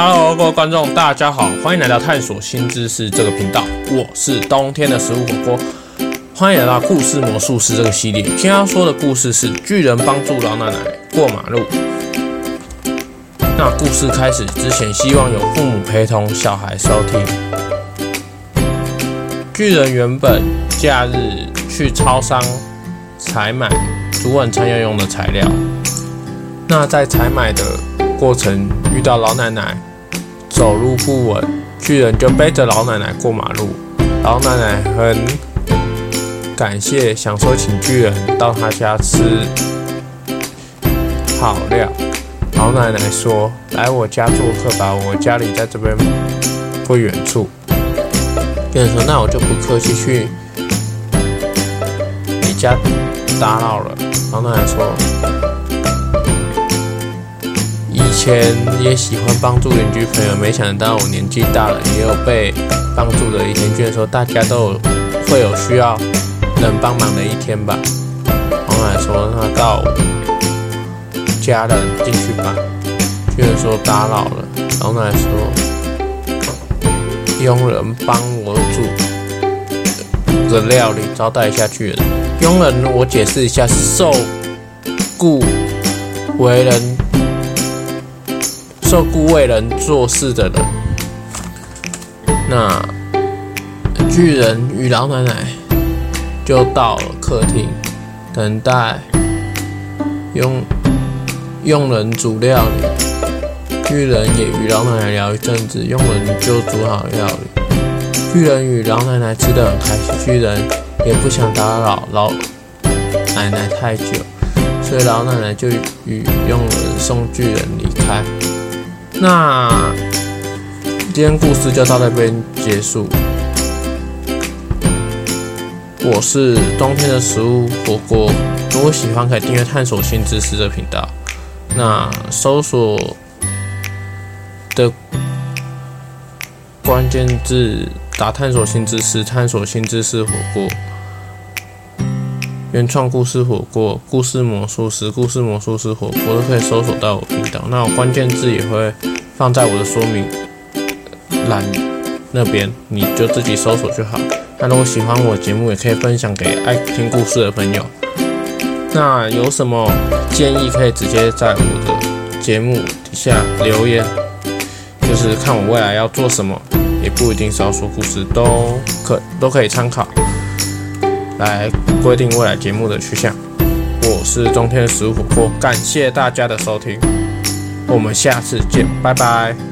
Hello，各位观众，大家好，欢迎来到探索新知识这个频道。我是冬天的食物火锅，欢迎来到故事魔术师这个系列。今天要说的故事是巨人帮助老奶奶过马路。那故事开始之前，希望有父母陪同小孩收听。巨人原本假日去超商采买煮晚餐要用的材料，那在采买的过程遇到老奶奶走路不稳，巨人就背着老奶奶过马路。老奶奶很感谢，想说请巨人到他家吃好料。老奶奶说：“来我家做客吧，我家里在这边不远处。”巨人说：“那我就不客气，去你家打扰了。”老奶奶说。前也喜欢帮助邻居朋友，没想到我年纪大了也有被帮助的一天。居然说大家都有会有需要人帮忙的一天吧。老奶奶说：“那到家人进去吧。”居然说打扰了。老奶奶说：“佣人帮我煮的料理招待一下巨人。佣人，我解释一下，受雇为人。”受雇为人做事的人，那巨人与老奶奶就到了客厅，等待佣佣人煮料理。巨人也与老奶奶聊一阵子，佣人就煮好料理。巨人与老奶奶吃得很开心，巨人也不想打扰老奶奶太久，所以老奶奶就与佣人送巨人离开。那今天故事就到这边结束。我是冬天的食物火锅，如果喜欢可以订阅探索新知识的频道。那搜索的关键字打探索新知识，探索新知识火锅，原创故事火锅，故事魔术师，故事魔术师火锅都可以搜索到我频道。那我关键字也会。放在我的说明栏那边，你就自己搜索就好。那如果喜欢我节目，也可以分享给爱听故事的朋友。那有什么建议，可以直接在我的节目底下留言，就是看我未来要做什么，也不一定是要说故事，都可都可以参考来规定未来节目的去向。我是中天的食物火锅，感谢大家的收听。我们下次见，拜拜。